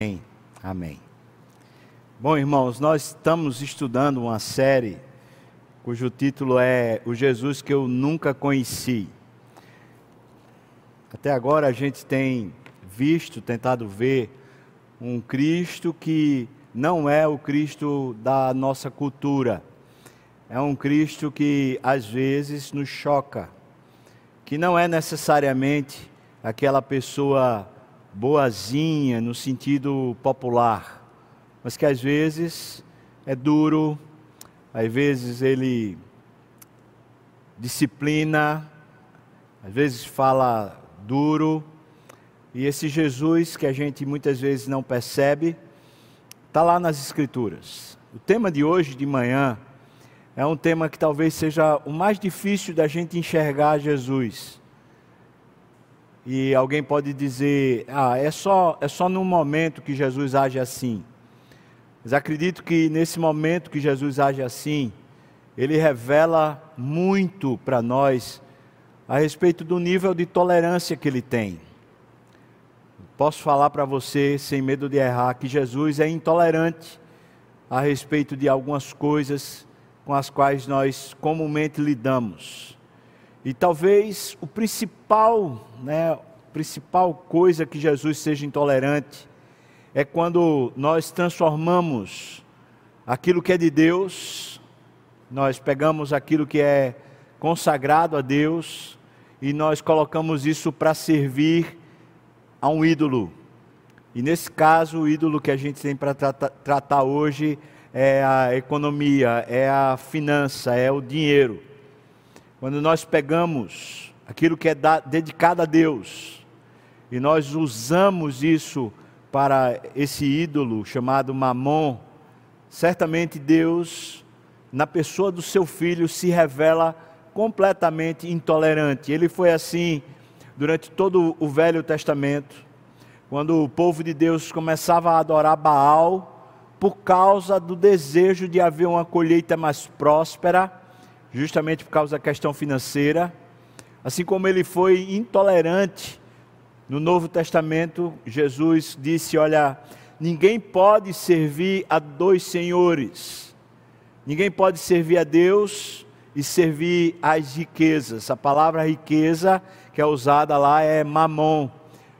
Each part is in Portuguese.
Amém. Amém. Bom, irmãos, nós estamos estudando uma série cujo título é O Jesus que eu nunca conheci. Até agora a gente tem visto, tentado ver um Cristo que não é o Cristo da nossa cultura. É um Cristo que às vezes nos choca, que não é necessariamente aquela pessoa boazinha no sentido popular, mas que às vezes é duro, às vezes ele disciplina, às vezes fala duro, e esse Jesus que a gente muitas vezes não percebe, está lá nas Escrituras. O tema de hoje de manhã é um tema que talvez seja o mais difícil da gente enxergar Jesus. E alguém pode dizer, ah, é só, é só num momento que Jesus age assim. Mas acredito que nesse momento que Jesus age assim, ele revela muito para nós a respeito do nível de tolerância que ele tem. Posso falar para você, sem medo de errar, que Jesus é intolerante a respeito de algumas coisas com as quais nós comumente lidamos. E talvez o principal, né, principal coisa que Jesus seja intolerante é quando nós transformamos aquilo que é de Deus, nós pegamos aquilo que é consagrado a Deus e nós colocamos isso para servir a um ídolo. E nesse caso, o ídolo que a gente tem para tratar, tratar hoje é a economia, é a finança, é o dinheiro. Quando nós pegamos aquilo que é dedicado a Deus e nós usamos isso para esse ídolo chamado Mamon, certamente Deus, na pessoa do seu filho, se revela completamente intolerante. Ele foi assim durante todo o Velho Testamento, quando o povo de Deus começava a adorar Baal por causa do desejo de haver uma colheita mais próspera justamente por causa da questão financeira. Assim como ele foi intolerante no Novo Testamento, Jesus disse: Olha, ninguém pode servir a dois senhores, ninguém pode servir a Deus e servir às riquezas. A palavra riqueza que é usada lá é mamon,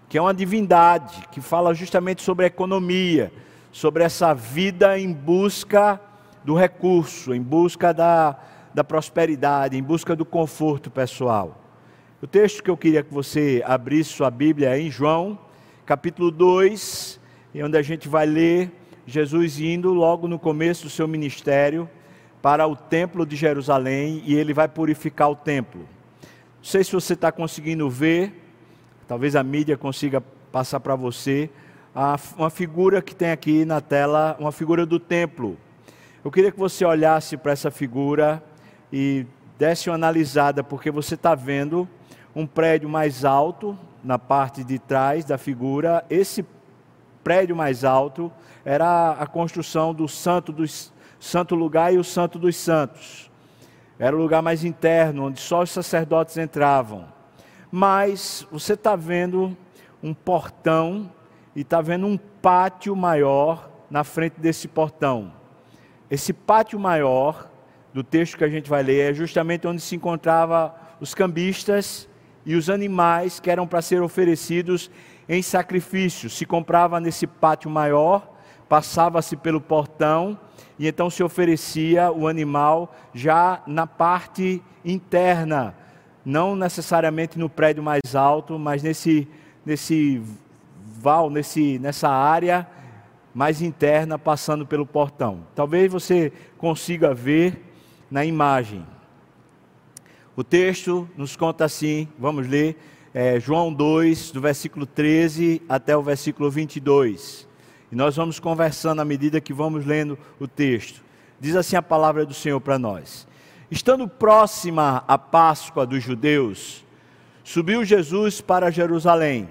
que é uma divindade que fala justamente sobre economia, sobre essa vida em busca do recurso, em busca da, da prosperidade, em busca do conforto pessoal. O texto que eu queria que você abrisse sua Bíblia é em João, capítulo 2, onde a gente vai ler Jesus indo logo no começo do seu ministério para o templo de Jerusalém e ele vai purificar o templo. Não sei se você está conseguindo ver, talvez a mídia consiga passar para você, uma figura que tem aqui na tela, uma figura do templo. Eu queria que você olhasse para essa figura e desse uma analisada, porque você está vendo um prédio mais alto na parte de trás da figura. Esse prédio mais alto era a construção do santo, dos, santo lugar e o santo dos santos. Era o lugar mais interno, onde só os sacerdotes entravam. Mas você está vendo um portão e está vendo um pátio maior na frente desse portão. Esse pátio maior do texto que a gente vai ler é justamente onde se encontrava os cambistas e os animais que eram para ser oferecidos em sacrifício. Se comprava nesse pátio maior, passava-se pelo portão e então se oferecia o animal já na parte interna, não necessariamente no prédio mais alto, mas nesse nesse val, nesse nessa área mais interna passando pelo portão. Talvez você consiga ver na imagem. O texto nos conta assim, vamos ler, é, João 2, do versículo 13 até o versículo 22. E nós vamos conversando à medida que vamos lendo o texto. Diz assim a palavra do Senhor para nós: Estando próxima a Páscoa dos judeus, subiu Jesus para Jerusalém.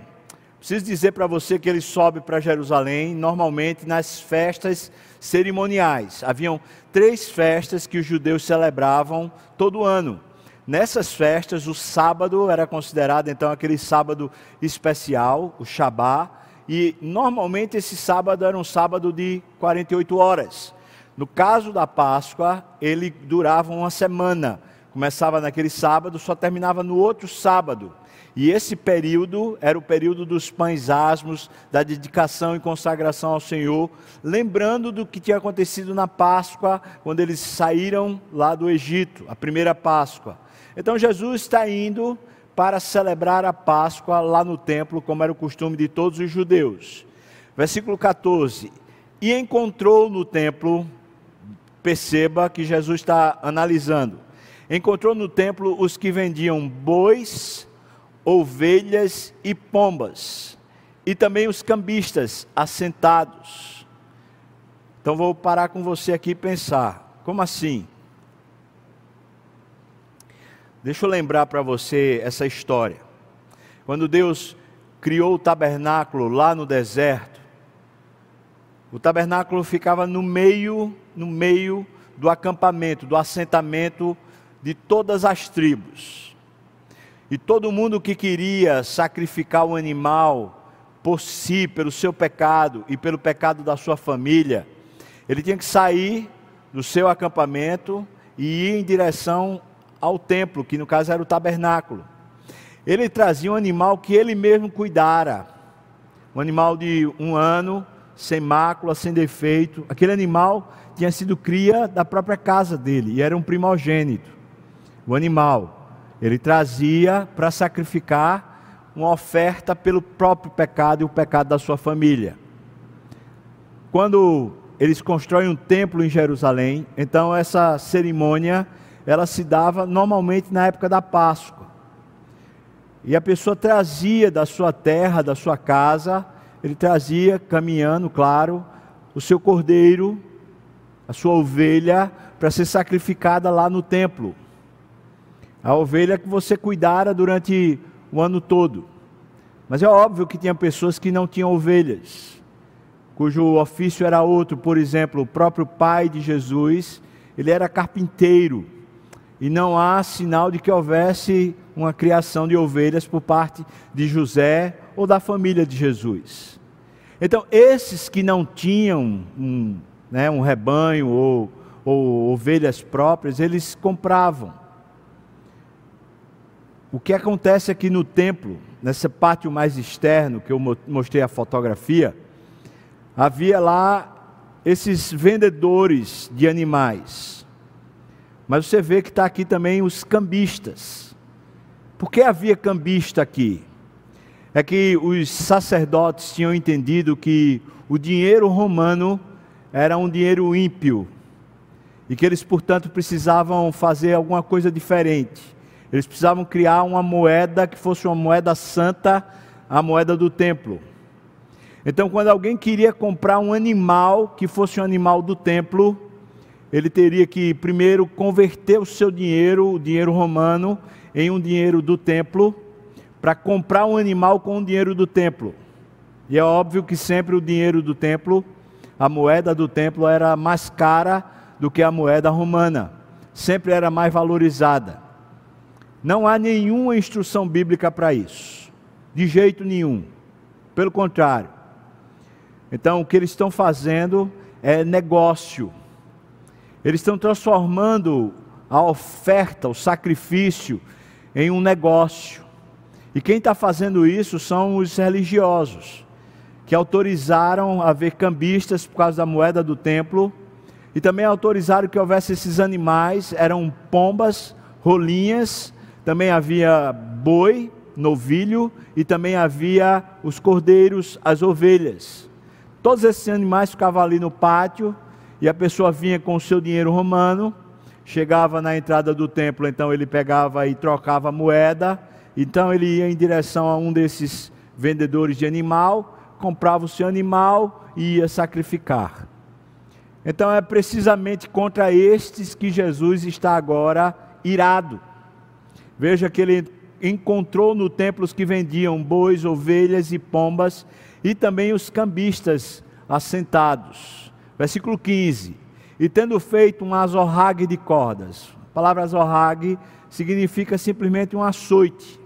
Preciso dizer para você que ele sobe para Jerusalém normalmente nas festas cerimoniais. Haviam três festas que os judeus celebravam todo ano. Nessas festas, o sábado era considerado então aquele sábado especial, o Shabá, e normalmente esse sábado era um sábado de 48 horas. No caso da Páscoa, ele durava uma semana. Começava naquele sábado, só terminava no outro sábado. E esse período era o período dos pães asmos, da dedicação e consagração ao Senhor, lembrando do que tinha acontecido na Páscoa, quando eles saíram lá do Egito, a primeira Páscoa. Então Jesus está indo para celebrar a Páscoa lá no templo, como era o costume de todos os judeus. Versículo 14: E encontrou no templo, perceba que Jesus está analisando, encontrou no templo os que vendiam bois, ovelhas e pombas, e também os cambistas assentados. Então vou parar com você aqui e pensar: como assim? Deixa eu lembrar para você essa história. Quando Deus criou o tabernáculo lá no deserto, o tabernáculo ficava no meio, no meio do acampamento, do assentamento de todas as tribos. E todo mundo que queria sacrificar o animal por si, pelo seu pecado e pelo pecado da sua família, ele tinha que sair do seu acampamento e ir em direção ao templo, que no caso era o tabernáculo. Ele trazia um animal que ele mesmo cuidara, um animal de um ano, sem mácula, sem defeito. Aquele animal tinha sido cria da própria casa dele e era um primogênito. O animal. Ele trazia para sacrificar uma oferta pelo próprio pecado e o pecado da sua família. Quando eles constroem um templo em Jerusalém, então essa cerimônia ela se dava normalmente na época da Páscoa. E a pessoa trazia da sua terra, da sua casa, ele trazia caminhando, claro, o seu cordeiro, a sua ovelha para ser sacrificada lá no templo a ovelha que você cuidara durante o ano todo. Mas é óbvio que tinha pessoas que não tinham ovelhas, cujo ofício era outro, por exemplo, o próprio pai de Jesus, ele era carpinteiro, e não há sinal de que houvesse uma criação de ovelhas por parte de José ou da família de Jesus. Então, esses que não tinham um, né, um rebanho ou, ou ovelhas próprias, eles compravam. O que acontece aqui no templo, nessa pátio mais externo, que eu mostrei a fotografia, havia lá esses vendedores de animais. Mas você vê que está aqui também os cambistas. Por que havia cambista aqui? É que os sacerdotes tinham entendido que o dinheiro romano era um dinheiro ímpio e que eles, portanto, precisavam fazer alguma coisa diferente. Eles precisavam criar uma moeda que fosse uma moeda santa, a moeda do templo. Então, quando alguém queria comprar um animal que fosse um animal do templo, ele teria que primeiro converter o seu dinheiro, o dinheiro romano, em um dinheiro do templo, para comprar um animal com o dinheiro do templo. E é óbvio que sempre o dinheiro do templo, a moeda do templo era mais cara do que a moeda romana, sempre era mais valorizada. Não há nenhuma instrução bíblica para isso, de jeito nenhum. Pelo contrário. Então, o que eles estão fazendo é negócio. Eles estão transformando a oferta, o sacrifício, em um negócio. E quem está fazendo isso são os religiosos, que autorizaram a ver cambistas por causa da moeda do templo, e também autorizaram que houvesse esses animais, eram pombas, rolinhas, também havia boi, novilho e também havia os cordeiros, as ovelhas. Todos esses animais ficavam ali no pátio e a pessoa vinha com o seu dinheiro romano, chegava na entrada do templo, então ele pegava e trocava moeda, então ele ia em direção a um desses vendedores de animal, comprava o seu animal e ia sacrificar. Então é precisamente contra estes que Jesus está agora irado. Veja que ele encontrou no templo os que vendiam bois, ovelhas e pombas, e também os cambistas assentados. Versículo 15: E tendo feito um azorrague de cordas, a palavra azorrague significa simplesmente um açoite.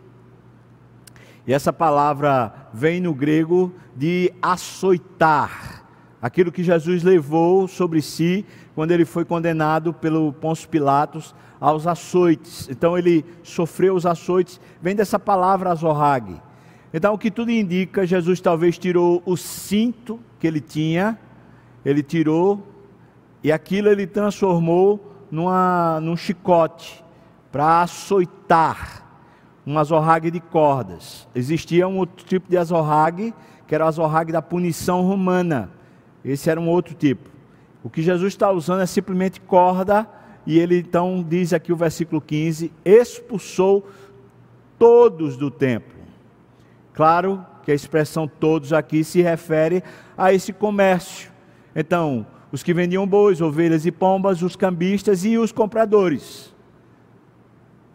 E essa palavra vem no grego de açoitar, aquilo que Jesus levou sobre si quando ele foi condenado pelo Pôncio Pilatos aos açoites. Então ele sofreu os açoites, vem dessa palavra azorrague. Então o que tudo indica, Jesus talvez tirou o cinto que ele tinha, ele tirou e aquilo ele transformou numa, num chicote para açoitar um azorrague de cordas. Existia um outro tipo de azorrague, que era o azorrague da punição romana. Esse era um outro tipo. O que Jesus está usando é simplesmente corda, e ele então diz aqui o versículo 15: expulsou todos do templo. Claro que a expressão todos aqui se refere a esse comércio. Então, os que vendiam bois, ovelhas e pombas, os cambistas e os compradores.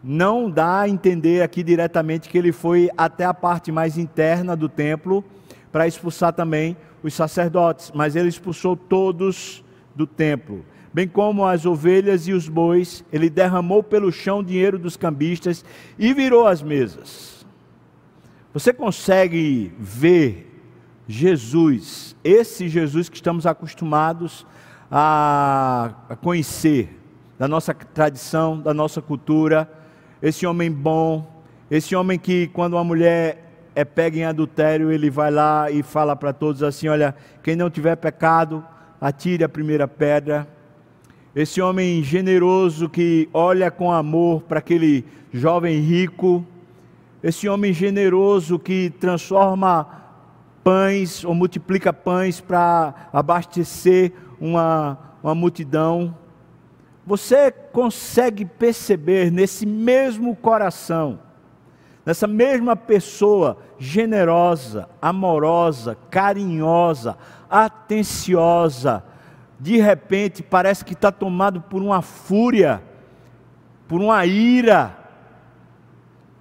Não dá a entender aqui diretamente que ele foi até a parte mais interna do templo para expulsar também os sacerdotes, mas ele expulsou todos do templo. Bem como as ovelhas e os bois, ele derramou pelo chão o dinheiro dos cambistas e virou as mesas. Você consegue ver Jesus, esse Jesus que estamos acostumados a, conhecer, da nossa tradição, da nossa cultura, esse homem bom, esse homem que quando uma mulher é pega em adultério, ele vai lá e fala para todos assim: olha, quem não tiver pecado, atire a primeira pedra. Esse homem generoso que olha com amor para aquele jovem rico, esse homem generoso que transforma pães ou multiplica pães para abastecer uma, uma multidão. Você consegue perceber nesse mesmo coração, nessa mesma pessoa generosa, amorosa, carinhosa, atenciosa, de repente parece que está tomado por uma fúria, por uma ira,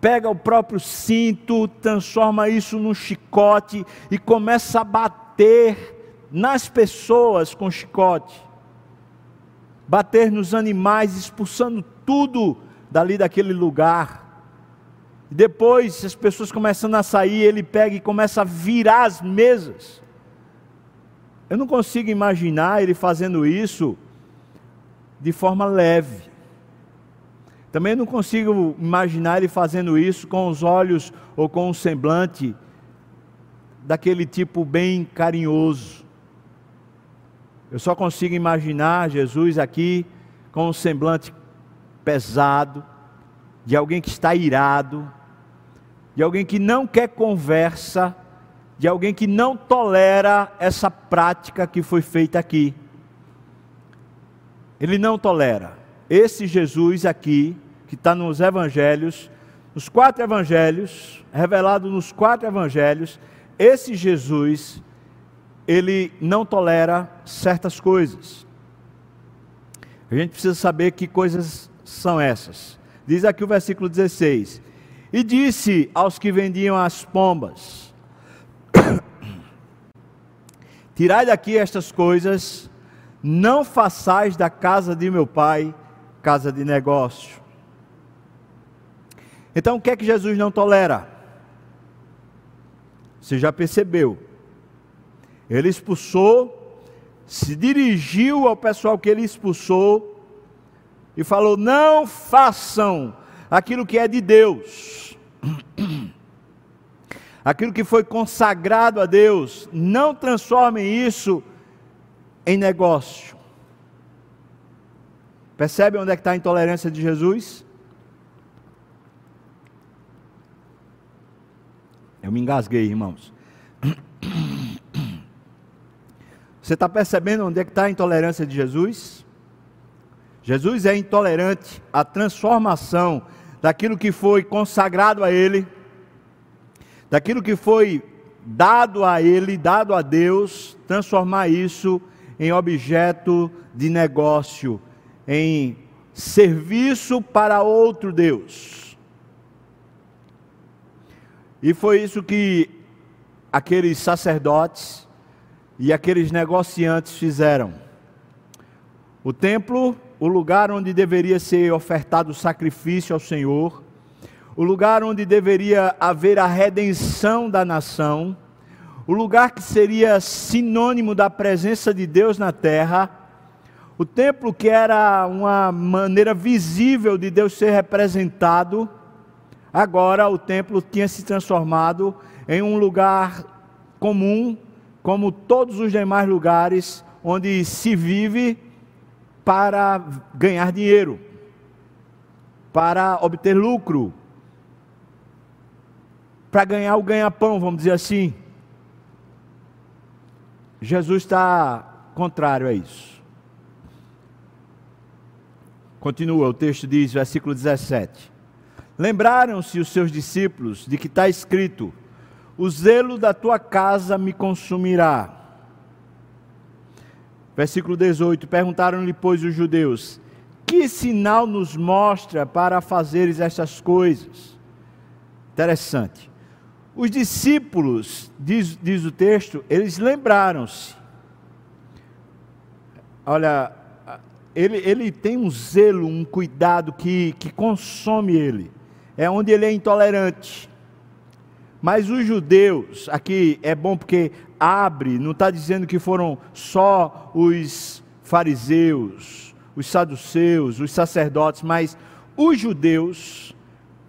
pega o próprio cinto, transforma isso num chicote e começa a bater nas pessoas com chicote, bater nos animais, expulsando tudo dali daquele lugar. Depois as pessoas começando a sair, ele pega e começa a virar as mesas. Eu não consigo imaginar ele fazendo isso de forma leve. Também não consigo imaginar ele fazendo isso com os olhos ou com um semblante daquele tipo bem carinhoso. Eu só consigo imaginar Jesus aqui com um semblante pesado, de alguém que está irado, de alguém que não quer conversa, de alguém que não tolera essa prática que foi feita aqui. Ele não tolera. Esse Jesus aqui, que está nos evangelhos, nos quatro evangelhos, revelado nos quatro evangelhos, esse Jesus, ele não tolera certas coisas. A gente precisa saber que coisas são essas. Diz aqui o versículo 16: E disse aos que vendiam as pombas: Tirai daqui estas coisas, não façais da casa de meu pai casa de negócio. Então o que é que Jesus não tolera? Você já percebeu? Ele expulsou, se dirigiu ao pessoal que ele expulsou e falou: não façam aquilo que é de Deus, aquilo que foi consagrado a Deus, não transformem isso em negócio. Percebe onde é que está a intolerância de Jesus? Eu me engasguei, irmãos. Você está percebendo onde é que está a intolerância de Jesus? Jesus é intolerante à transformação daquilo que foi consagrado a Ele, daquilo que foi dado a Ele, dado a Deus, transformar isso em objeto de negócio, em serviço para outro Deus. E foi isso que aqueles sacerdotes e aqueles negociantes fizeram. O templo, o lugar onde deveria ser ofertado sacrifício ao Senhor, o lugar onde deveria haver a redenção da nação, o lugar que seria sinônimo da presença de Deus na terra, o templo que era uma maneira visível de Deus ser representado, agora o templo tinha se transformado em um lugar comum, como todos os demais lugares onde se vive para ganhar dinheiro, para obter lucro, para ganhar o ganha-pão, vamos dizer assim. Jesus está contrário a isso. Continua, o texto diz, versículo 17: Lembraram-se os seus discípulos de que está escrito: O zelo da tua casa me consumirá. Versículo 18: Perguntaram-lhe, pois, os judeus: Que sinal nos mostra para fazeres estas coisas? Interessante. Os discípulos, diz, diz o texto, eles lembraram-se. Olha, ele, ele tem um zelo, um cuidado que, que consome ele. É onde ele é intolerante. Mas os judeus, aqui é bom porque abre, não está dizendo que foram só os fariseus, os saduceus, os sacerdotes, mas os judeus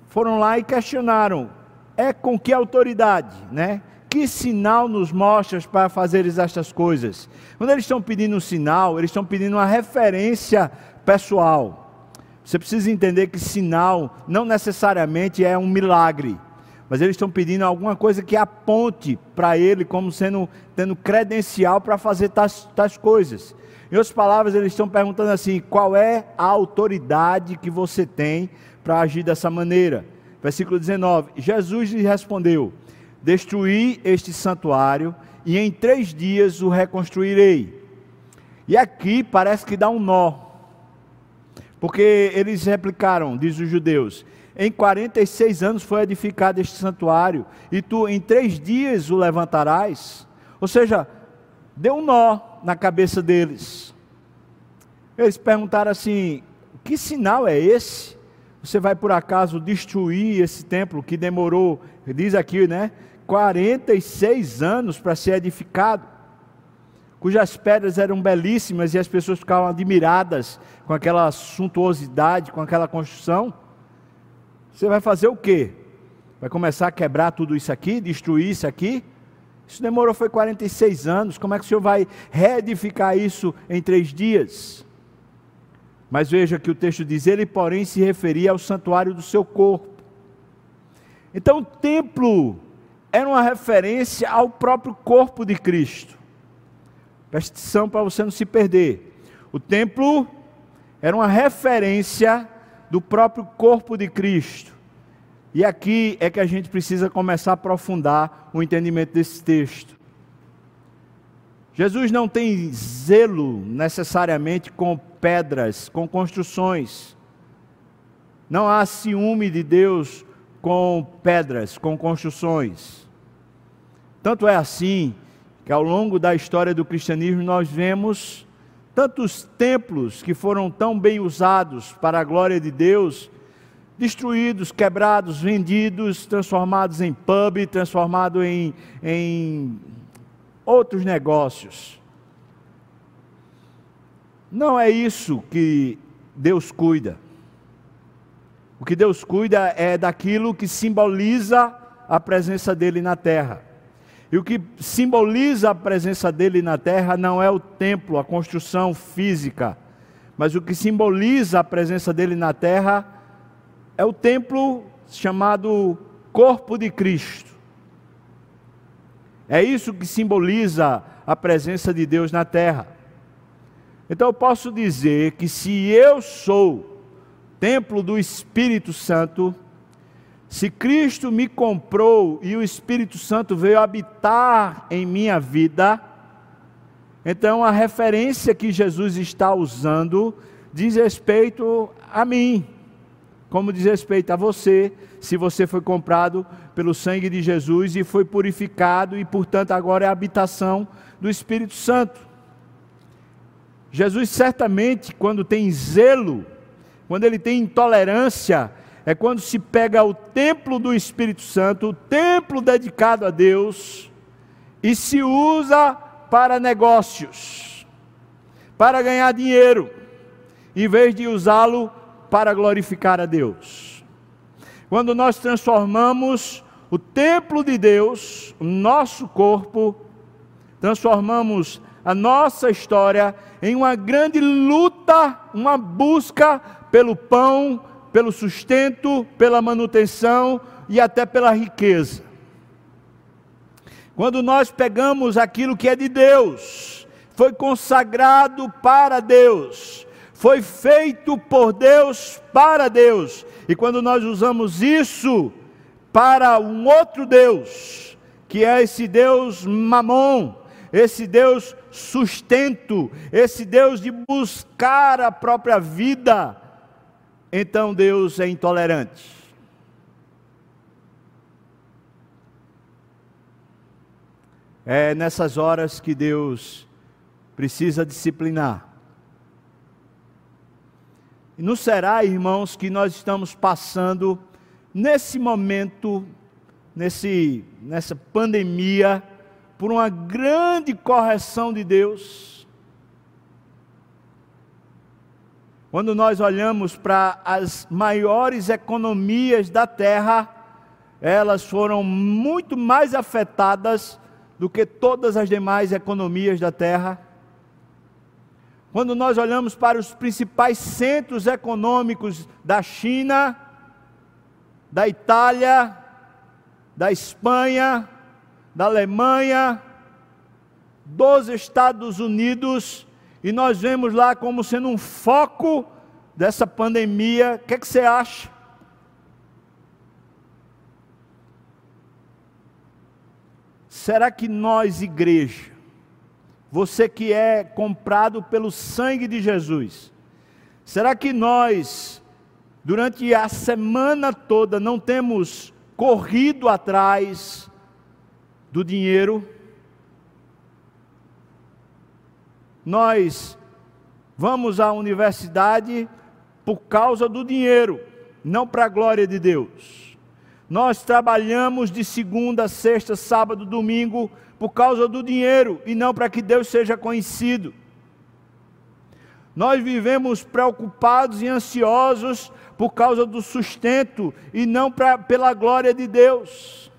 foram lá e questionaram é com que autoridade, né? Que sinal nos mostras para fazeres estas coisas? Quando eles estão pedindo um sinal, eles estão pedindo uma referência pessoal. Você precisa entender que sinal não necessariamente é um milagre, mas eles estão pedindo alguma coisa que aponte para ele como sendo tendo credencial para fazer tais, tais coisas. Em outras palavras, eles estão perguntando assim: qual é a autoridade que você tem para agir dessa maneira? Versículo 19: Jesus lhe respondeu: Destruí este santuário e em três dias o reconstruirei. E aqui parece que dá um nó, porque eles replicaram, diz os judeus: em 46 anos foi edificado este santuário, e tu em três dias o levantarás. Ou seja, deu um nó na cabeça deles. Eles perguntaram assim: que sinal é esse? Você vai por acaso destruir esse templo que demorou, diz aqui, né? 46 anos para ser edificado, cujas pedras eram belíssimas e as pessoas ficavam admiradas com aquela suntuosidade, com aquela construção. Você vai fazer o quê? Vai começar a quebrar tudo isso aqui, destruir isso aqui? Isso demorou foi 46 anos. Como é que o senhor vai reedificar isso em três dias? Mas veja que o texto diz: ele, porém, se referia ao santuário do seu corpo. Então, o templo era uma referência ao próprio corpo de Cristo. Preste atenção para você não se perder. O templo era uma referência do próprio corpo de Cristo. E aqui é que a gente precisa começar a aprofundar o entendimento desse texto. Jesus não tem zelo necessariamente com pedras, com construções. Não há ciúme de Deus com pedras, com construções. Tanto é assim que ao longo da história do cristianismo nós vemos tantos templos que foram tão bem usados para a glória de Deus, destruídos, quebrados, vendidos, transformados em pub, transformados em, em outros negócios. Não é isso que Deus cuida. O que Deus cuida é daquilo que simboliza a presença dele na terra. E o que simboliza a presença dele na terra não é o templo, a construção física, mas o que simboliza a presença dele na terra é o templo chamado Corpo de Cristo. É isso que simboliza a presença de Deus na terra. Então eu posso dizer que se eu sou templo do Espírito Santo, se Cristo me comprou e o Espírito Santo veio habitar em minha vida, então a referência que Jesus está usando diz respeito a mim, como diz respeito a você, se você foi comprado pelo sangue de Jesus e foi purificado e, portanto, agora é a habitação do Espírito Santo. Jesus certamente, quando tem zelo, quando ele tem intolerância, é quando se pega o templo do Espírito Santo, o templo dedicado a Deus, e se usa para negócios, para ganhar dinheiro, em vez de usá-lo para glorificar a Deus. Quando nós transformamos o templo de Deus, o nosso corpo, transformamos a nossa história em uma grande luta, uma busca pelo pão, pelo sustento, pela manutenção e até pela riqueza. Quando nós pegamos aquilo que é de Deus, foi consagrado para Deus, foi feito por Deus para Deus, e quando nós usamos isso para um outro Deus, que é esse Deus mamon, esse Deus sustento, esse Deus de buscar a própria vida, então Deus é intolerante. É nessas horas que Deus precisa disciplinar. E não será, irmãos, que nós estamos passando nesse momento, nesse, nessa pandemia, por uma grande correção de Deus. Quando nós olhamos para as maiores economias da terra, elas foram muito mais afetadas do que todas as demais economias da terra. Quando nós olhamos para os principais centros econômicos da China, da Itália, da Espanha, da Alemanha, dos Estados Unidos, e nós vemos lá como sendo um foco dessa pandemia. O que, é que você acha? Será que nós, igreja, você que é comprado pelo sangue de Jesus, será que nós, durante a semana toda, não temos corrido atrás do dinheiro. Nós vamos à universidade por causa do dinheiro, não para a glória de Deus. Nós trabalhamos de segunda, sexta, sábado, domingo por causa do dinheiro e não para que Deus seja conhecido. Nós vivemos preocupados e ansiosos por causa do sustento e não pra, pela glória de Deus.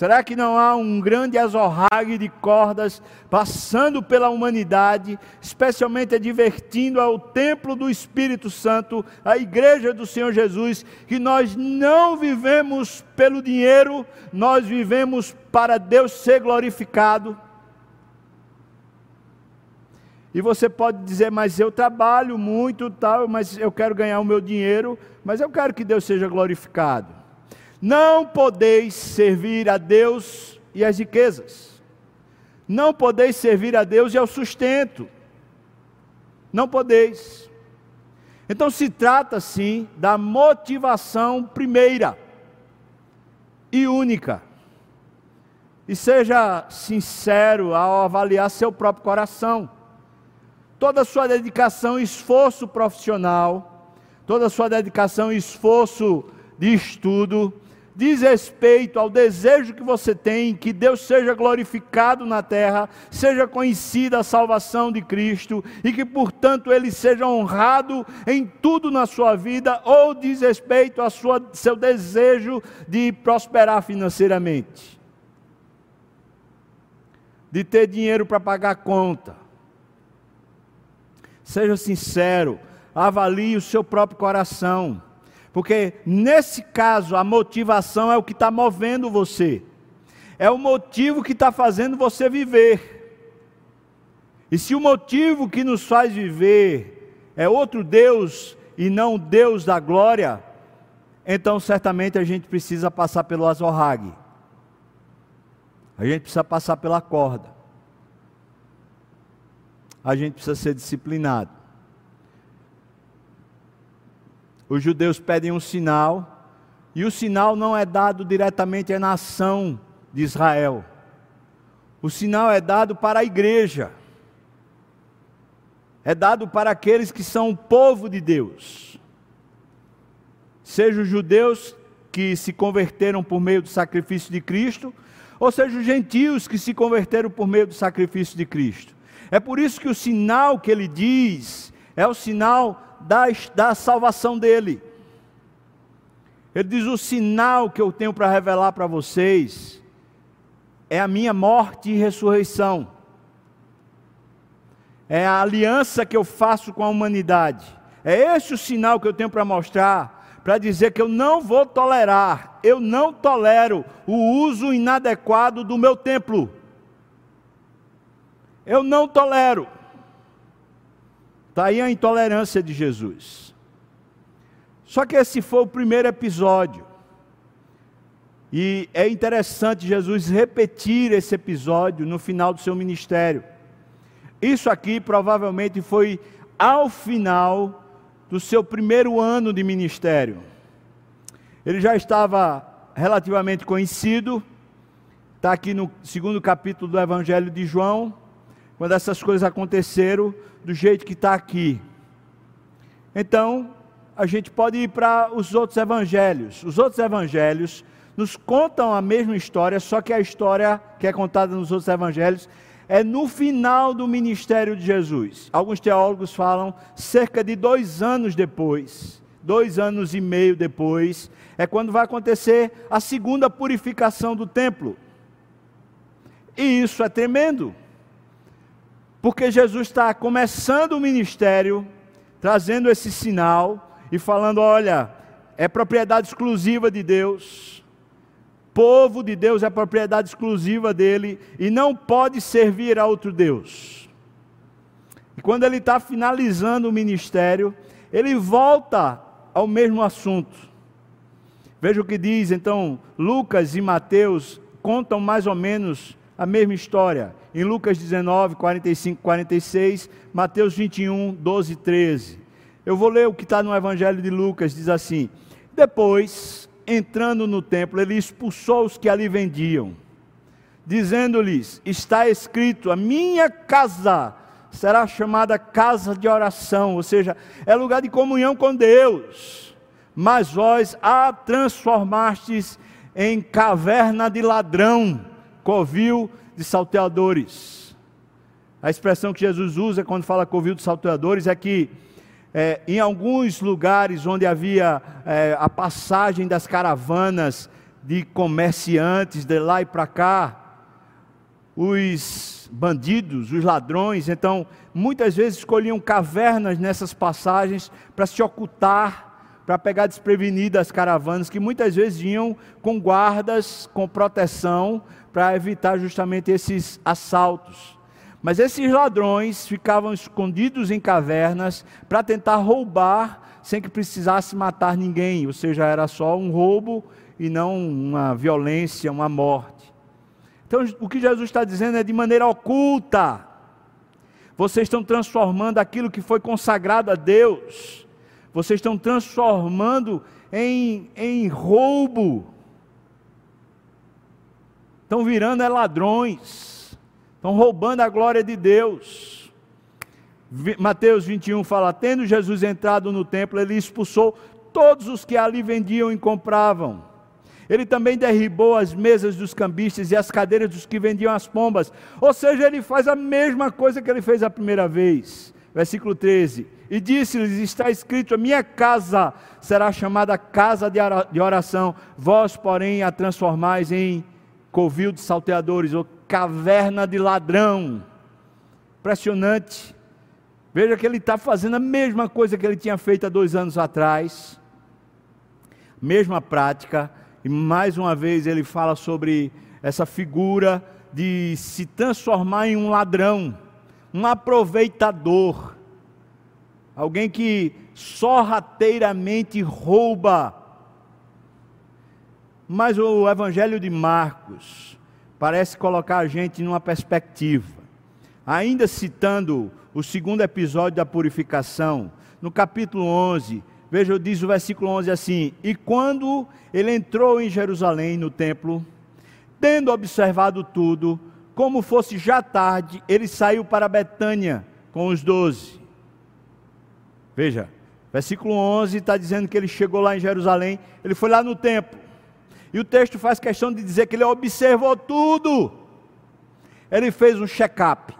Será que não há um grande azorrague de cordas passando pela humanidade, especialmente advertindo ao templo do Espírito Santo, a igreja do Senhor Jesus, que nós não vivemos pelo dinheiro, nós vivemos para Deus ser glorificado? E você pode dizer, mas eu trabalho muito, tal, mas eu quero ganhar o meu dinheiro, mas eu quero que Deus seja glorificado. Não podeis servir a Deus e as riquezas. Não podeis servir a Deus e ao sustento. Não podeis. Então se trata sim da motivação primeira e única. E seja sincero ao avaliar seu próprio coração. Toda sua dedicação e esforço profissional, toda sua dedicação e esforço de estudo, diz respeito ao desejo que você tem que Deus seja glorificado na terra, seja conhecida a salvação de Cristo e que, portanto, ele seja honrado em tudo na sua vida, ou diz respeito ao seu desejo de prosperar financeiramente, de ter dinheiro para pagar a conta. Seja sincero, avalie o seu próprio coração. Porque nesse caso a motivação é o que está movendo você, é o motivo que está fazendo você viver. E se o motivo que nos faz viver é outro Deus e não Deus da glória, então certamente a gente precisa passar pelo azorrague, a gente precisa passar pela corda, a gente precisa ser disciplinado. Os judeus pedem um sinal, e o sinal não é dado diretamente à nação de Israel. O sinal é dado para a igreja. é dado para aqueles que são o povo de Deus. Seja os judeus que se converteram por meio do sacrifício de Cristo, ou seja, os gentios que se converteram por meio do sacrifício de Cristo. É por isso que o sinal que ele diz é o sinal da, da salvação dele. Ele diz: o sinal que eu tenho para revelar para vocês é a minha morte e ressurreição. É a aliança que eu faço com a humanidade. É esse o sinal que eu tenho para mostrar, para dizer que eu não vou tolerar, eu não tolero o uso inadequado do meu templo. Eu não tolero. Está aí a intolerância de Jesus. Só que esse foi o primeiro episódio. E é interessante Jesus repetir esse episódio no final do seu ministério. Isso aqui provavelmente foi ao final do seu primeiro ano de ministério. Ele já estava relativamente conhecido, está aqui no segundo capítulo do Evangelho de João, quando essas coisas aconteceram do jeito que está aqui. Então, a gente pode ir para os outros evangelhos. Os outros evangelhos nos contam a mesma história, só que a história que é contada nos outros evangelhos é no final do ministério de Jesus. Alguns teólogos falam cerca de dois anos depois, dois anos e meio depois, é quando vai acontecer a segunda purificação do templo. E isso é tremendo. Porque Jesus está começando o ministério, trazendo esse sinal e falando: olha, é propriedade exclusiva de Deus, povo de Deus é propriedade exclusiva dele e não pode servir a outro Deus. E quando ele está finalizando o ministério, ele volta ao mesmo assunto. Veja o que diz, então, Lucas e Mateus contam mais ou menos a mesma história em Lucas 19, 45, 46, Mateus 21, 12 13. Eu vou ler o que está no Evangelho de Lucas, diz assim: Depois, entrando no templo, ele expulsou os que ali vendiam, dizendo-lhes: Está escrito, a minha casa será chamada casa de oração, ou seja, é lugar de comunhão com Deus. Mas vós a transformastes em caverna de ladrão, covil de salteadores. A expressão que Jesus usa quando fala covil de salteadores é que é, em alguns lugares onde havia é, a passagem das caravanas de comerciantes de lá e para cá, os bandidos, os ladrões, então muitas vezes escolhiam cavernas nessas passagens para se ocultar, para pegar desprevenidas as caravanas, que muitas vezes iam com guardas, com proteção, para evitar justamente esses assaltos. Mas esses ladrões ficavam escondidos em cavernas para tentar roubar sem que precisasse matar ninguém, ou seja, era só um roubo e não uma violência, uma morte. Então, o que Jesus está dizendo é de maneira oculta. Vocês estão transformando aquilo que foi consagrado a Deus, vocês estão transformando em, em roubo estão virando é ladrões, estão roubando a glória de Deus. Mateus 21 fala: Tendo Jesus entrado no templo, ele expulsou todos os que ali vendiam e compravam. Ele também derribou as mesas dos cambistas e as cadeiras dos que vendiam as pombas. Ou seja, ele faz a mesma coisa que ele fez a primeira vez. Versículo 13. E disse-lhes: Está escrito: A minha casa será chamada casa de oração, vós, porém, a transformais em covil de salteadores, ou caverna de ladrão. Impressionante. Veja que ele está fazendo a mesma coisa que ele tinha feito há dois anos atrás, mesma prática, e mais uma vez ele fala sobre essa figura de se transformar em um ladrão, um aproveitador, alguém que sorrateiramente rouba mas o Evangelho de Marcos parece colocar a gente numa perspectiva. Ainda citando o segundo episódio da purificação, no capítulo 11, veja, diz o versículo 11 assim: E quando ele entrou em Jerusalém, no templo, tendo observado tudo, como fosse já tarde, ele saiu para Betânia com os doze. Veja, versículo 11 está dizendo que ele chegou lá em Jerusalém, ele foi lá no templo. E o texto faz questão de dizer que ele observou tudo. Ele fez um check-up.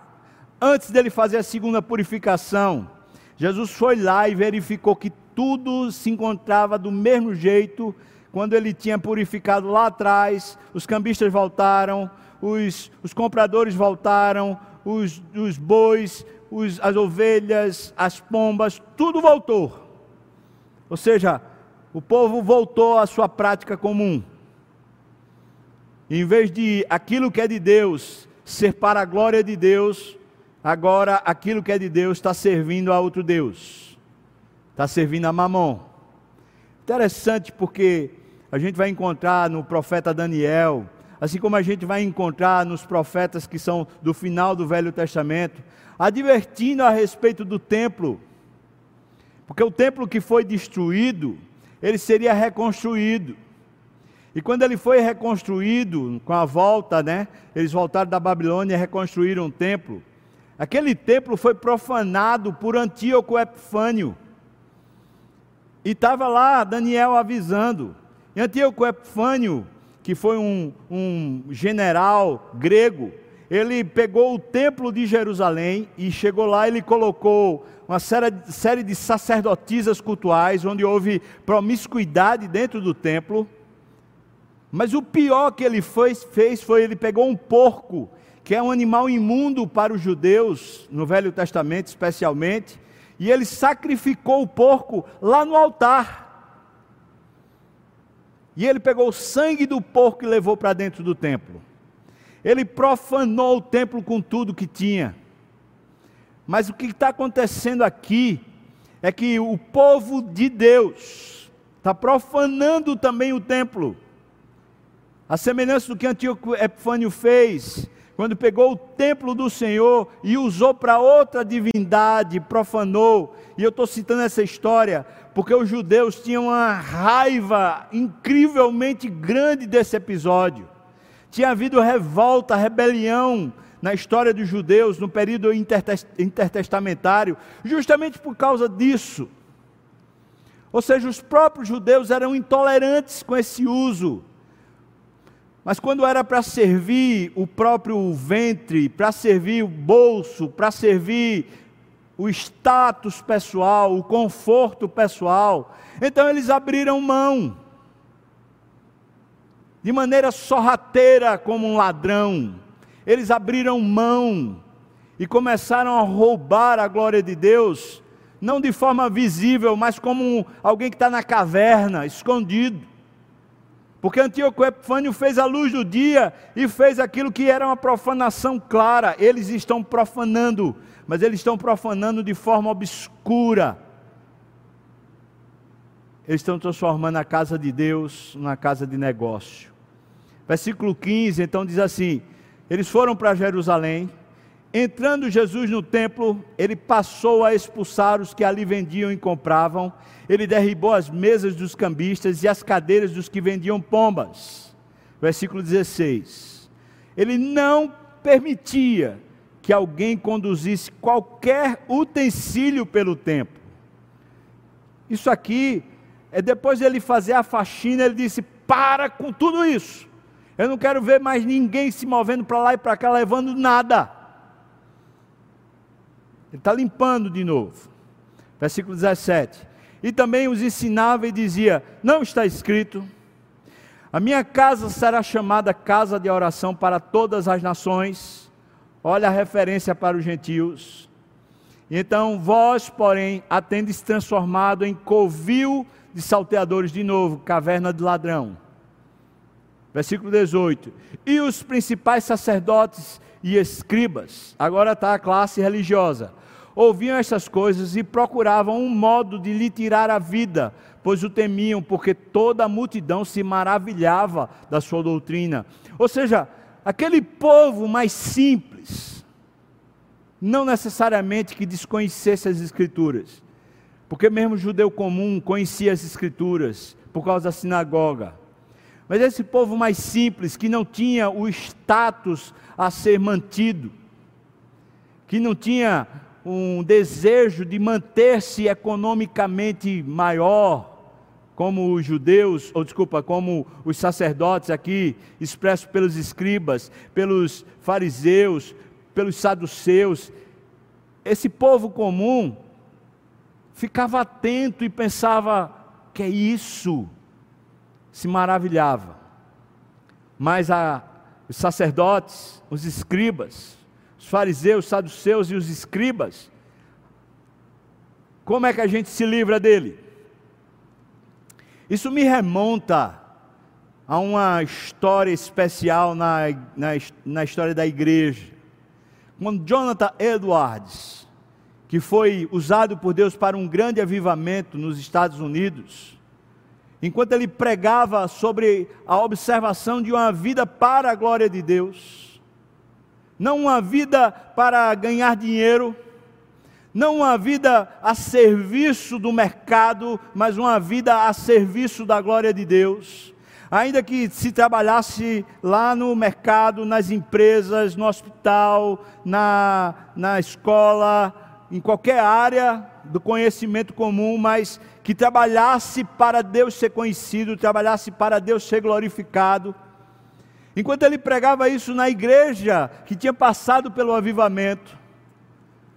Antes dele fazer a segunda purificação, Jesus foi lá e verificou que tudo se encontrava do mesmo jeito quando ele tinha purificado lá atrás, os cambistas voltaram, os, os compradores voltaram, os, os bois, os, as ovelhas, as pombas, tudo voltou. Ou seja, o povo voltou à sua prática comum. Em vez de aquilo que é de Deus ser para a glória de Deus, agora aquilo que é de Deus está servindo a outro Deus, está servindo a Mamon. Interessante porque a gente vai encontrar no profeta Daniel, assim como a gente vai encontrar nos profetas que são do final do Velho Testamento, advertindo a respeito do templo, porque o templo que foi destruído, ele seria reconstruído. E quando ele foi reconstruído, com a volta, né? Eles voltaram da Babilônia e reconstruíram o templo. Aquele templo foi profanado por Antíoco Epifânio. E estava lá Daniel avisando. E Antíoco Epifânio, que foi um, um general grego, ele pegou o templo de Jerusalém e chegou lá, ele colocou uma série, de sacerdotisas cultuais, onde houve promiscuidade dentro do templo. Mas o pior que ele fez foi ele pegou um porco, que é um animal imundo para os judeus, no Velho Testamento especialmente, e ele sacrificou o porco lá no altar. E ele pegou o sangue do porco e levou para dentro do templo. Ele profanou o templo com tudo que tinha. Mas o que está acontecendo aqui é que o povo de Deus está profanando também o templo. A semelhança do que Antíoco Epifânio fez, quando pegou o templo do Senhor e usou para outra divindade, profanou. E eu estou citando essa história porque os judeus tinham uma raiva incrivelmente grande desse episódio. Tinha havido revolta, rebelião na história dos judeus no período intertestamentário, justamente por causa disso. Ou seja, os próprios judeus eram intolerantes com esse uso. Mas quando era para servir o próprio ventre, para servir o bolso, para servir o status pessoal, o conforto pessoal. Então eles abriram mão, de maneira sorrateira, como um ladrão. Eles abriram mão e começaram a roubar a glória de Deus, não de forma visível, mas como alguém que está na caverna, escondido. Porque Antíoco Epifânio fez a luz do dia e fez aquilo que era uma profanação clara. Eles estão profanando mas eles estão profanando de forma obscura. Eles estão transformando a casa de Deus numa casa de negócio. Versículo 15, então diz assim: Eles foram para Jerusalém, entrando Jesus no templo, ele passou a expulsar os que ali vendiam e compravam, ele derribou as mesas dos cambistas e as cadeiras dos que vendiam pombas. Versículo 16. Ele não permitia que alguém conduzisse qualquer utensílio pelo templo. Isso aqui é depois dele fazer a faxina, ele disse: para com tudo isso. Eu não quero ver mais ninguém se movendo para lá e para cá levando nada. Ele está limpando de novo. Versículo 17. E também os ensinava e dizia: Não está escrito. A minha casa será chamada casa de oração para todas as nações Olha a referência para os gentios. Então, vós, porém, a tendes transformado em covil de salteadores de novo, caverna de ladrão. Versículo 18. E os principais sacerdotes e escribas, agora está a classe religiosa, ouviam estas coisas e procuravam um modo de lhe tirar a vida, pois o temiam, porque toda a multidão se maravilhava da sua doutrina. Ou seja, aquele povo mais simples, não necessariamente que desconhecesse as Escrituras, porque mesmo o judeu comum conhecia as Escrituras por causa da sinagoga. Mas esse povo mais simples, que não tinha o status a ser mantido, que não tinha um desejo de manter-se economicamente maior, como os judeus, ou desculpa, como os sacerdotes aqui, expresso pelos escribas, pelos fariseus, pelos saduceus. Esse povo comum ficava atento e pensava: que é isso? Se maravilhava. Mas a, os sacerdotes, os escribas, os fariseus, os saduceus e os escribas, como é que a gente se livra dele? Isso me remonta a uma história especial na, na, na história da igreja. Quando Jonathan Edwards, que foi usado por Deus para um grande avivamento nos Estados Unidos, enquanto ele pregava sobre a observação de uma vida para a glória de Deus, não uma vida para ganhar dinheiro, não uma vida a serviço do mercado, mas uma vida a serviço da glória de Deus. Ainda que se trabalhasse lá no mercado, nas empresas, no hospital, na, na escola, em qualquer área do conhecimento comum, mas que trabalhasse para Deus ser conhecido, trabalhasse para Deus ser glorificado. Enquanto ele pregava isso na igreja que tinha passado pelo avivamento,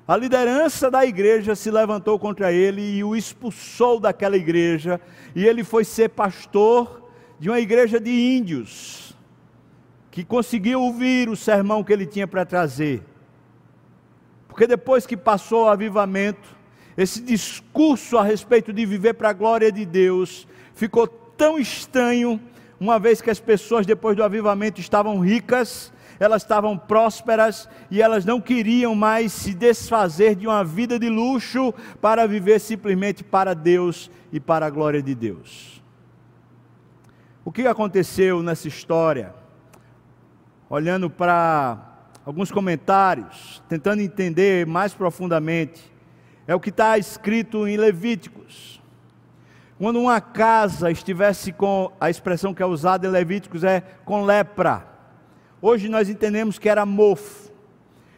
a liderança da igreja se levantou contra ele e o expulsou daquela igreja, e ele foi ser pastor de uma igreja de índios, que conseguiu ouvir o sermão que ele tinha para trazer. Porque depois que passou o avivamento, esse discurso a respeito de viver para a glória de Deus ficou tão estranho, uma vez que as pessoas depois do avivamento estavam ricas, elas estavam prósperas e elas não queriam mais se desfazer de uma vida de luxo para viver simplesmente para Deus e para a glória de Deus. O que aconteceu nessa história? Olhando para alguns comentários, tentando entender mais profundamente, é o que está escrito em Levíticos. Quando uma casa estivesse com, a expressão que é usada em Levíticos é com lepra. Hoje nós entendemos que era mofo.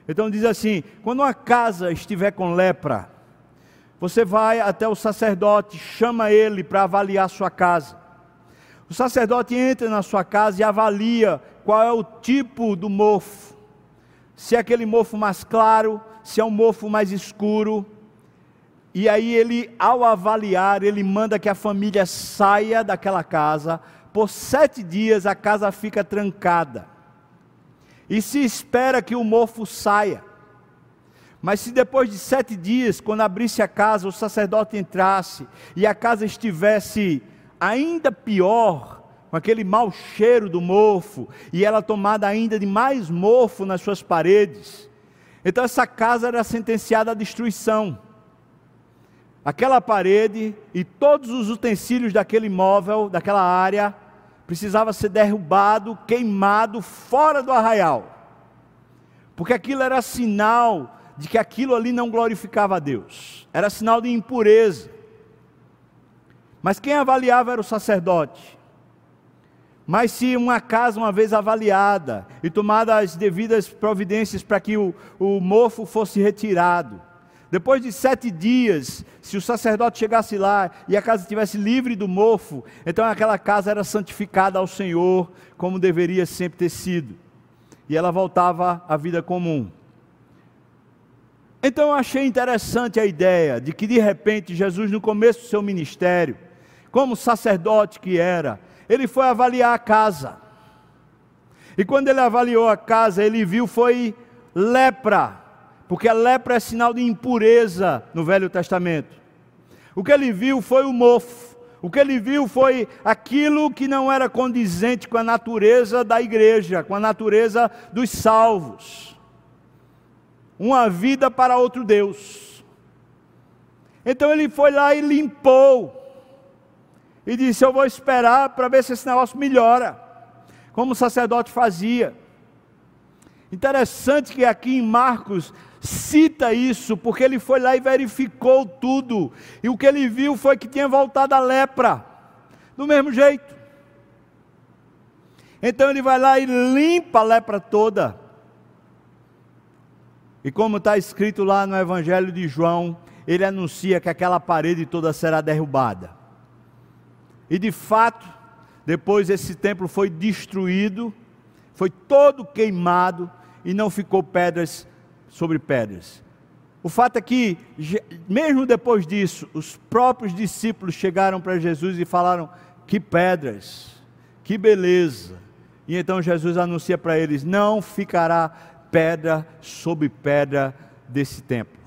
Então diz assim: quando uma casa estiver com lepra, você vai até o sacerdote, chama ele para avaliar sua casa. O sacerdote entra na sua casa e avalia qual é o tipo do mofo se é aquele mofo mais claro, se é um mofo mais escuro. E aí ele, ao avaliar, ele manda que a família saia daquela casa. Por sete dias a casa fica trancada. E se espera que o mofo saia. Mas se depois de sete dias, quando abrisse a casa, o sacerdote entrasse e a casa estivesse ainda pior, com aquele mau cheiro do mofo, e ela tomada ainda de mais mofo nas suas paredes. Então essa casa era sentenciada à destruição. Aquela parede e todos os utensílios daquele móvel, daquela área, precisava ser derrubado, queimado fora do arraial. Porque aquilo era sinal de que aquilo ali não glorificava a Deus. Era sinal de impureza. Mas quem avaliava era o sacerdote. Mas se uma casa, uma vez avaliada e tomada as devidas providências para que o, o mofo fosse retirado, depois de sete dias, se o sacerdote chegasse lá e a casa estivesse livre do mofo, então aquela casa era santificada ao Senhor, como deveria sempre ter sido, e ela voltava à vida comum. Então eu achei interessante a ideia de que de repente Jesus, no começo do seu ministério, como sacerdote que era, ele foi avaliar a casa. E quando ele avaliou a casa, ele viu foi lepra, porque a lepra é sinal de impureza no Velho Testamento. O que ele viu foi o mofo. O que ele viu foi aquilo que não era condizente com a natureza da igreja, com a natureza dos salvos. Uma vida para outro Deus. Então ele foi lá e limpou e disse: Eu vou esperar para ver se esse negócio melhora, como o sacerdote fazia. Interessante que aqui em Marcos cita isso, porque ele foi lá e verificou tudo, e o que ele viu foi que tinha voltado a lepra, do mesmo jeito. Então ele vai lá e limpa a lepra toda. E como está escrito lá no Evangelho de João, ele anuncia que aquela parede toda será derrubada. E de fato, depois esse templo foi destruído, foi todo queimado e não ficou pedras sobre pedras. O fato é que, mesmo depois disso, os próprios discípulos chegaram para Jesus e falaram: Que pedras, que beleza. E então Jesus anuncia para eles: Não ficará pedra sobre pedra desse templo.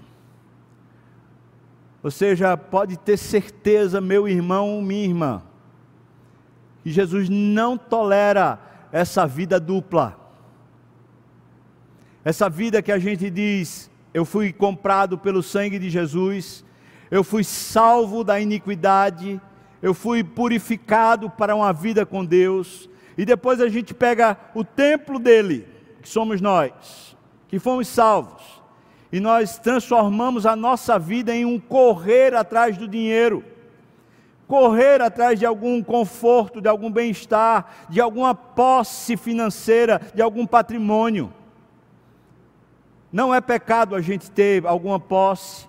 Ou seja, pode ter certeza, meu irmão, minha irmã, que Jesus não tolera essa vida dupla. Essa vida que a gente diz, eu fui comprado pelo sangue de Jesus, eu fui salvo da iniquidade, eu fui purificado para uma vida com Deus, e depois a gente pega o templo dele, que somos nós, que fomos salvos, e nós transformamos a nossa vida em um correr atrás do dinheiro, correr atrás de algum conforto, de algum bem-estar, de alguma posse financeira, de algum patrimônio. Não é pecado a gente ter alguma posse,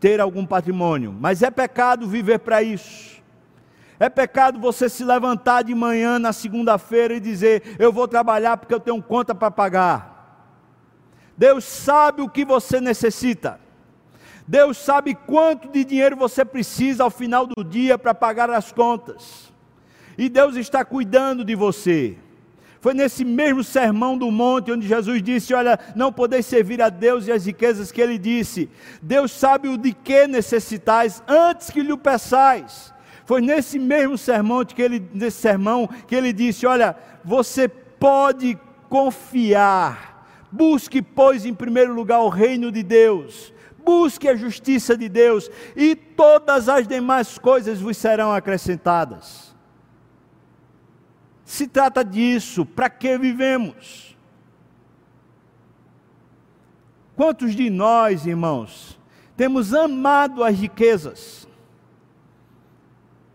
ter algum patrimônio, mas é pecado viver para isso. É pecado você se levantar de manhã na segunda-feira e dizer: Eu vou trabalhar porque eu tenho conta para pagar. Deus sabe o que você necessita. Deus sabe quanto de dinheiro você precisa ao final do dia para pagar as contas. E Deus está cuidando de você. Foi nesse mesmo sermão do monte onde Jesus disse: Olha, não podeis servir a Deus e as riquezas, que ele disse: Deus sabe o de que necessitais antes que lhe o peçais. Foi nesse mesmo sermão que ele, nesse sermão que ele disse: Olha, você pode confiar Busque, pois, em primeiro lugar o reino de Deus, busque a justiça de Deus, e todas as demais coisas vos serão acrescentadas. Se trata disso, para que vivemos? Quantos de nós, irmãos, temos amado as riquezas?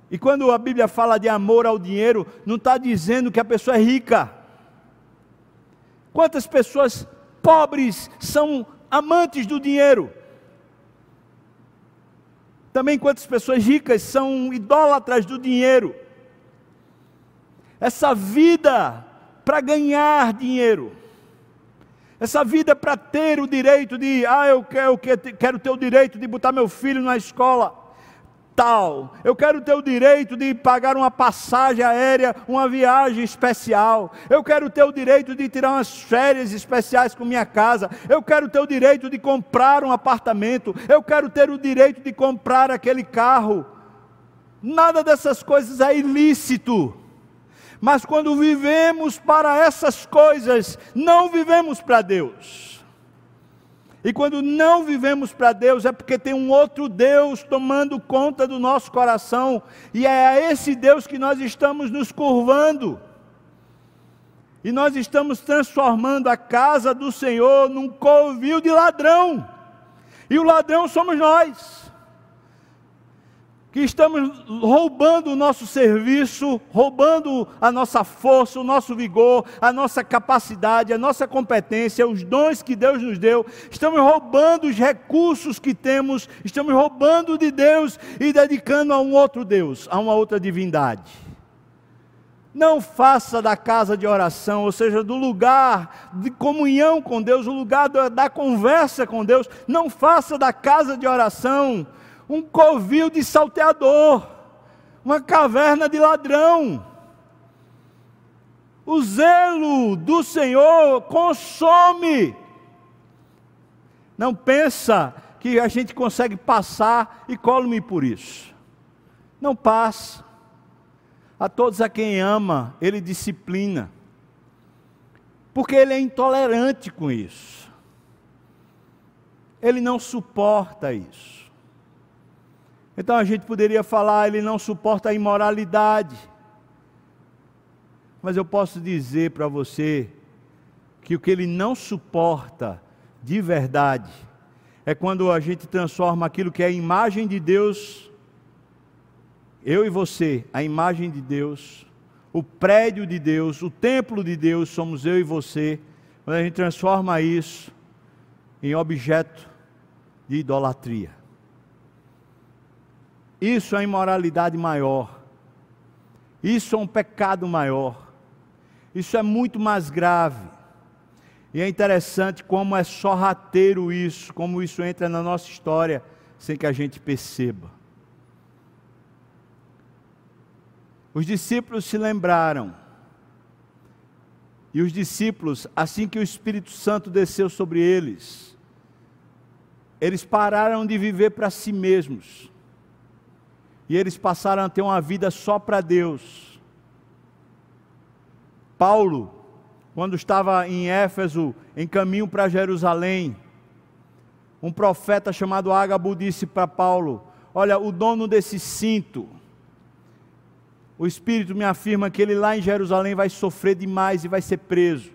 E quando a Bíblia fala de amor ao dinheiro, não está dizendo que a pessoa é rica. Quantas pessoas pobres são amantes do dinheiro? Também quantas pessoas ricas são idólatras do dinheiro? Essa vida para ganhar dinheiro, essa vida para ter o direito de, ah, eu quero, quero ter o direito de botar meu filho na escola tal. Eu quero ter o direito de pagar uma passagem aérea, uma viagem especial. Eu quero ter o direito de tirar umas férias especiais com minha casa. Eu quero ter o direito de comprar um apartamento. Eu quero ter o direito de comprar aquele carro. Nada dessas coisas é ilícito. Mas quando vivemos para essas coisas, não vivemos para Deus. E quando não vivemos para Deus, é porque tem um outro Deus tomando conta do nosso coração, e é a esse Deus que nós estamos nos curvando. E nós estamos transformando a casa do Senhor num covil de ladrão. E o ladrão somos nós que estamos roubando o nosso serviço, roubando a nossa força, o nosso vigor, a nossa capacidade, a nossa competência, os dons que Deus nos deu, estamos roubando os recursos que temos, estamos roubando de Deus e dedicando a um outro Deus, a uma outra divindade. Não faça da casa de oração, ou seja, do lugar de comunhão com Deus, o lugar da, conversa com Deus, não faça da casa de oração um covil de salteador, uma caverna de ladrão. O zelo do Senhor consome. Não pensa que a gente consegue passar e colo-me por isso. Não passa. A todos a quem ama, Ele disciplina. Porque Ele é intolerante com isso. Ele não suporta isso. Então a gente poderia falar, ele não suporta a imoralidade. Mas eu posso dizer para você que o que ele não suporta de verdade é quando a gente transforma aquilo que é a imagem de Deus, eu e você, a imagem de Deus, o prédio de Deus, o templo de Deus, somos eu e você, quando a gente transforma isso em objeto de idolatria. Isso é imoralidade maior. Isso é um pecado maior. Isso é muito mais grave. E é interessante como é sorrateiro isso, como isso entra na nossa história sem que a gente perceba. Os discípulos se lembraram. E os discípulos, assim que o Espírito Santo desceu sobre eles, eles pararam de viver para si mesmos. E eles passaram a ter uma vida só para Deus. Paulo, quando estava em Éfeso, em caminho para Jerusalém, um profeta chamado Ágabo disse para Paulo: Olha, o dono desse cinto, o Espírito me afirma que ele lá em Jerusalém vai sofrer demais e vai ser preso.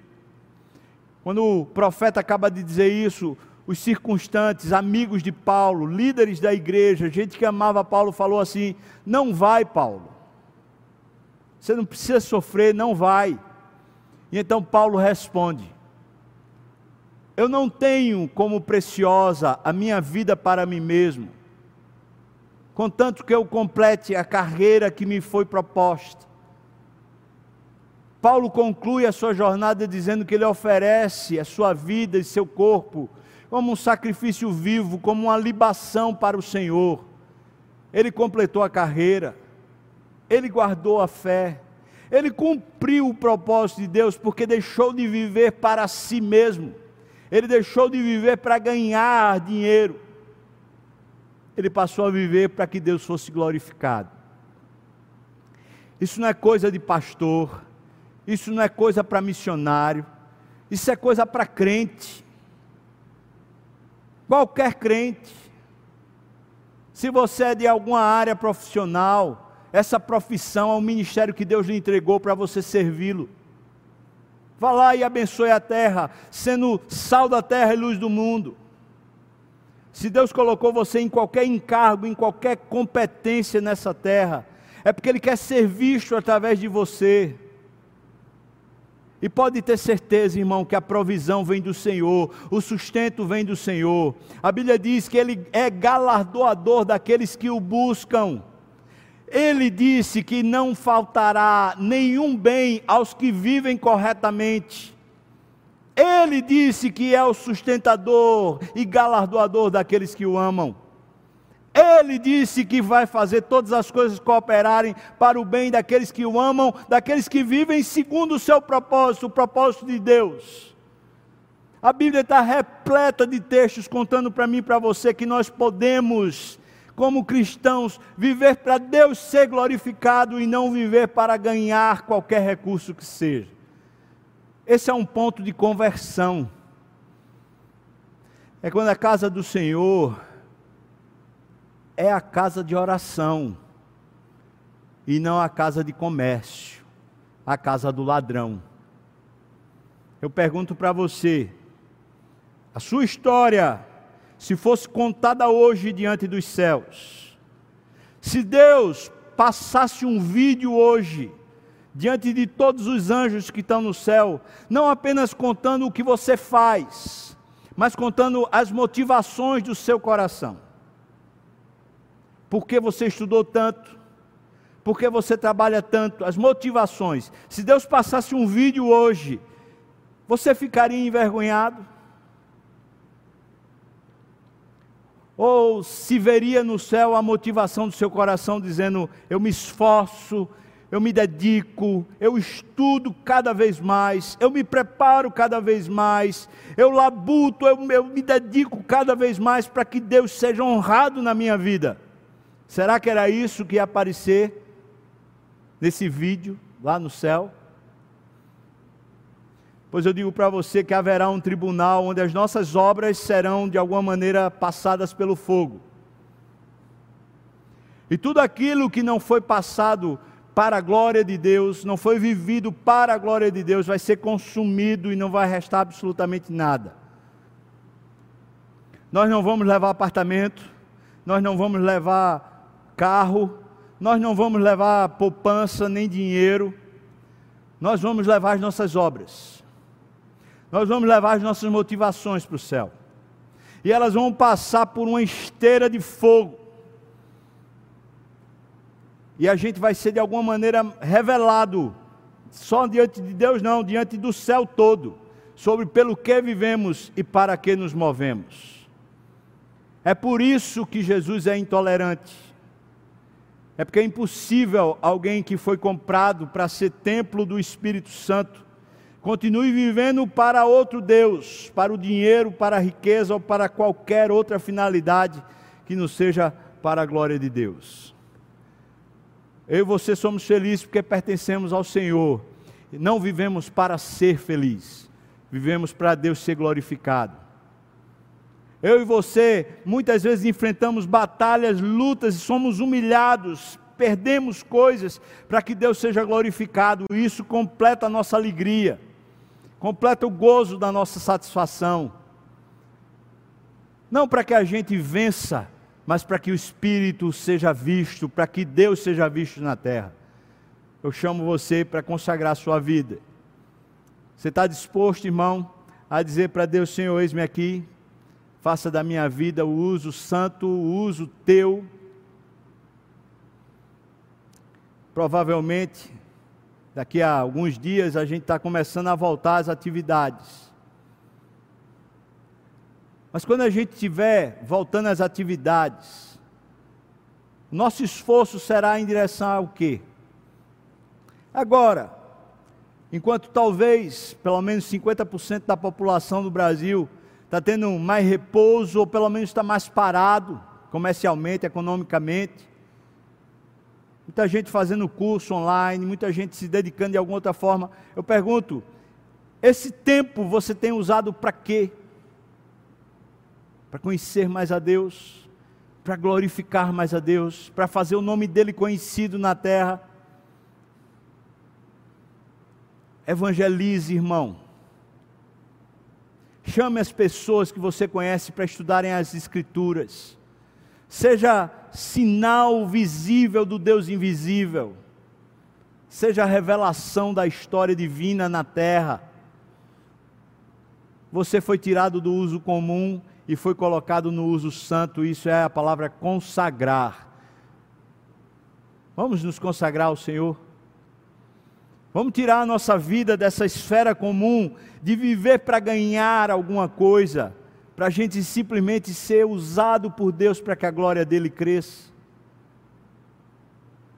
Quando o profeta acaba de dizer isso, os circunstantes, amigos de Paulo, líderes da igreja, gente que amava Paulo, falou assim: Não vai, Paulo. Você não precisa sofrer, não vai. E então Paulo responde: Eu não tenho como preciosa a minha vida para mim mesmo contanto que eu complete a carreira que me foi proposta. Paulo conclui a sua jornada dizendo que ele oferece a sua vida e seu corpo como um sacrifício vivo, como uma libação para o Senhor. Ele completou a carreira, ele guardou a fé, ele cumpriu o propósito de Deus porque deixou de viver para si mesmo, ele deixou de viver para ganhar dinheiro ele passou a viver para que Deus fosse glorificado. Isso não é coisa de pastor, isso não é coisa para missionário, isso é coisa para crente. Qualquer crente. Se você é de alguma área profissional, essa profissão é um ministério que Deus lhe entregou para você servi-lo. Vá lá e abençoe a terra, sendo sal da terra e luz do mundo. Se Deus colocou você em qualquer encargo, em qualquer competência nessa terra, é porque Ele quer ser visto através de você. E pode ter certeza, irmão, que a provisão vem do Senhor, o sustento vem do Senhor. A Bíblia diz que Ele é galardoador daqueles que o buscam. Ele disse que não faltará nenhum bem aos que vivem corretamente. Ele disse que é o sustentador e galardoador daqueles que o amam. Ele disse que vai fazer todas as coisas cooperarem para o bem daqueles que o amam, daqueles que vivem segundo o seu propósito, o propósito de Deus. A Bíblia está repleta de textos contando para mim e para você que nós podemos, como cristãos, viver para Deus ser glorificado e não viver para ganhar qualquer recurso que seja. Esse é um ponto de conversão. É quando a casa do Senhor é a casa de oração e não a casa de comércio, a casa do ladrão. Eu pergunto para você, a sua história, se fosse contada hoje diante dos céus, se Deus passasse um vídeo hoje diante de todos os anjos que estão no céu, não apenas contando o que você faz, mas contando as motivações do seu coração. Por que você estudou tanto? Por que você trabalha tanto? As motivações. Se Deus passasse um vídeo hoje, você ficaria envergonhado? Ou se veria no céu a motivação do seu coração dizendo: Eu me esforço, eu me dedico, eu estudo cada vez mais, eu me preparo cada vez mais, eu labuto, eu, eu me dedico cada vez mais para que Deus seja honrado na minha vida. Será que era isso que ia aparecer nesse vídeo lá no céu? Pois eu digo para você que haverá um tribunal onde as nossas obras serão de alguma maneira passadas pelo fogo. E tudo aquilo que não foi passado para a glória de Deus, não foi vivido para a glória de Deus, vai ser consumido e não vai restar absolutamente nada. Nós não vamos levar apartamento, nós não vamos levar carro, nós não vamos levar poupança nem dinheiro, nós vamos levar as nossas obras, nós vamos levar as nossas motivações para o céu. e elas vão passar por uma esteira de fogo. E a gente vai ser de alguma maneira revelado, só diante de Deus, não, diante do céu todo, sobre pelo que vivemos e para que nos movemos. É por isso que Jesus é intolerante. É porque é impossível alguém que foi comprado para ser templo do Espírito Santo continue vivendo para outro Deus, para o dinheiro, para a riqueza ou para qualquer outra finalidade que não seja para a glória de Deus. Eu e você somos felizes porque pertencemos ao Senhor. Não vivemos para ser feliz, vivemos para Deus ser glorificado. Eu e você muitas vezes enfrentamos batalhas, lutas e somos humilhados, perdemos coisas para que Deus seja glorificado. Isso completa a nossa alegria completa o gozo da nossa satisfação. Não para que a gente vença, mas para que o Espírito seja visto, para que Deus seja visto na terra. Eu chamo você para consagrar a sua vida. Você está disposto, irmão, a dizer para Deus: Senhor, eis-me aqui, faça da minha vida o uso santo, o uso teu. Provavelmente Daqui a alguns dias a gente está começando a voltar às atividades. Mas quando a gente estiver voltando às atividades, nosso esforço será em direção ao quê? Agora, enquanto talvez pelo menos 50% da população do Brasil está tendo mais repouso, ou pelo menos está mais parado, comercialmente, economicamente, muita gente fazendo curso online, muita gente se dedicando de alguma outra forma. Eu pergunto: esse tempo você tem usado para quê? Para conhecer mais a Deus, para glorificar mais a Deus, para fazer o nome dele conhecido na terra. Evangelize, irmão. Chame as pessoas que você conhece para estudarem as Escrituras. Seja sinal visível do Deus invisível, seja revelação da história divina na terra. Você foi tirado do uso comum e foi colocado no uso santo, isso é a palavra consagrar. Vamos nos consagrar ao Senhor. Vamos tirar a nossa vida dessa esfera comum de viver para ganhar alguma coisa para a gente simplesmente ser usado por Deus para que a glória dele cresça.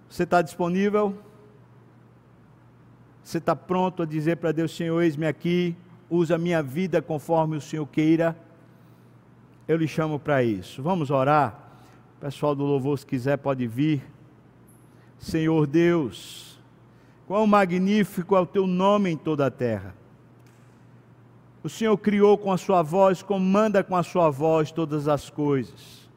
Você está disponível? Você está pronto a dizer para Deus, Senhor, eis-me aqui, usa a minha vida conforme o Senhor queira? Eu lhe chamo para isso. Vamos orar? O pessoal do louvor, se quiser, pode vir. Senhor Deus, quão magnífico é o teu nome em toda a terra. O Senhor criou com a sua voz, comanda com a sua voz todas as coisas.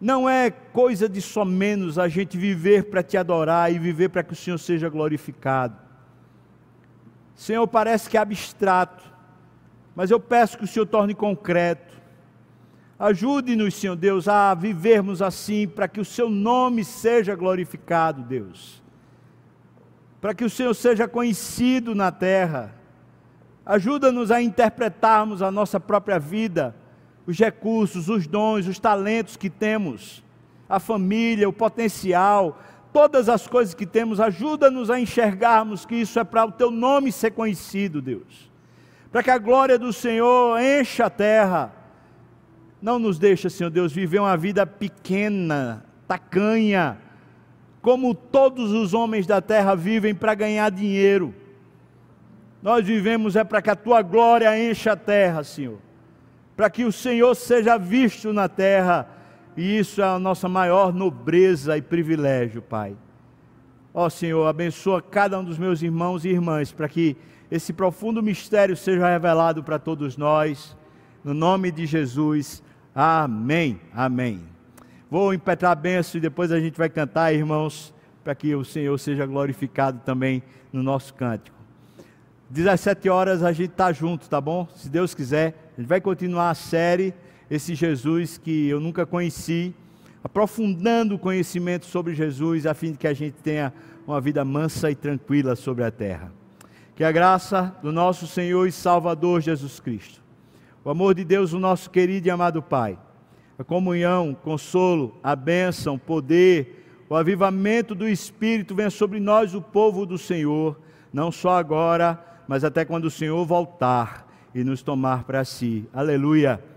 Não é coisa de só menos a gente viver para te adorar e viver para que o Senhor seja glorificado. Senhor, parece que é abstrato, mas eu peço que o Senhor torne concreto. Ajude-nos, Senhor Deus, a vivermos assim, para que o Seu nome seja glorificado, Deus. Para que o Senhor seja conhecido na terra Ajuda-nos a interpretarmos a nossa própria vida, os recursos, os dons, os talentos que temos, a família, o potencial, todas as coisas que temos. Ajuda-nos a enxergarmos que isso é para o teu nome ser conhecido, Deus. Para que a glória do Senhor encha a terra. Não nos deixa, Senhor Deus, viver uma vida pequena, tacanha, como todos os homens da terra vivem para ganhar dinheiro nós vivemos é para que a tua glória encha a terra, Senhor. Para que o Senhor seja visto na terra. E isso é a nossa maior nobreza e privilégio, Pai. Ó Senhor, abençoa cada um dos meus irmãos e irmãs, para que esse profundo mistério seja revelado para todos nós. No nome de Jesus. Amém. Amém. Vou impetrar a benção e depois a gente vai cantar, irmãos, para que o Senhor seja glorificado também no nosso cântico. 17 horas a gente está junto, tá bom? Se Deus quiser, a gente vai continuar a série Esse Jesus que eu nunca conheci, aprofundando o conhecimento sobre Jesus, a fim de que a gente tenha uma vida mansa e tranquila sobre a terra. Que a graça do nosso Senhor e Salvador Jesus Cristo, o amor de Deus, o nosso querido e amado Pai, a comunhão, consolo, a bênção, poder, o avivamento do Espírito venha sobre nós, o povo do Senhor, não só agora, mas até quando o Senhor voltar e nos tomar para si. Aleluia.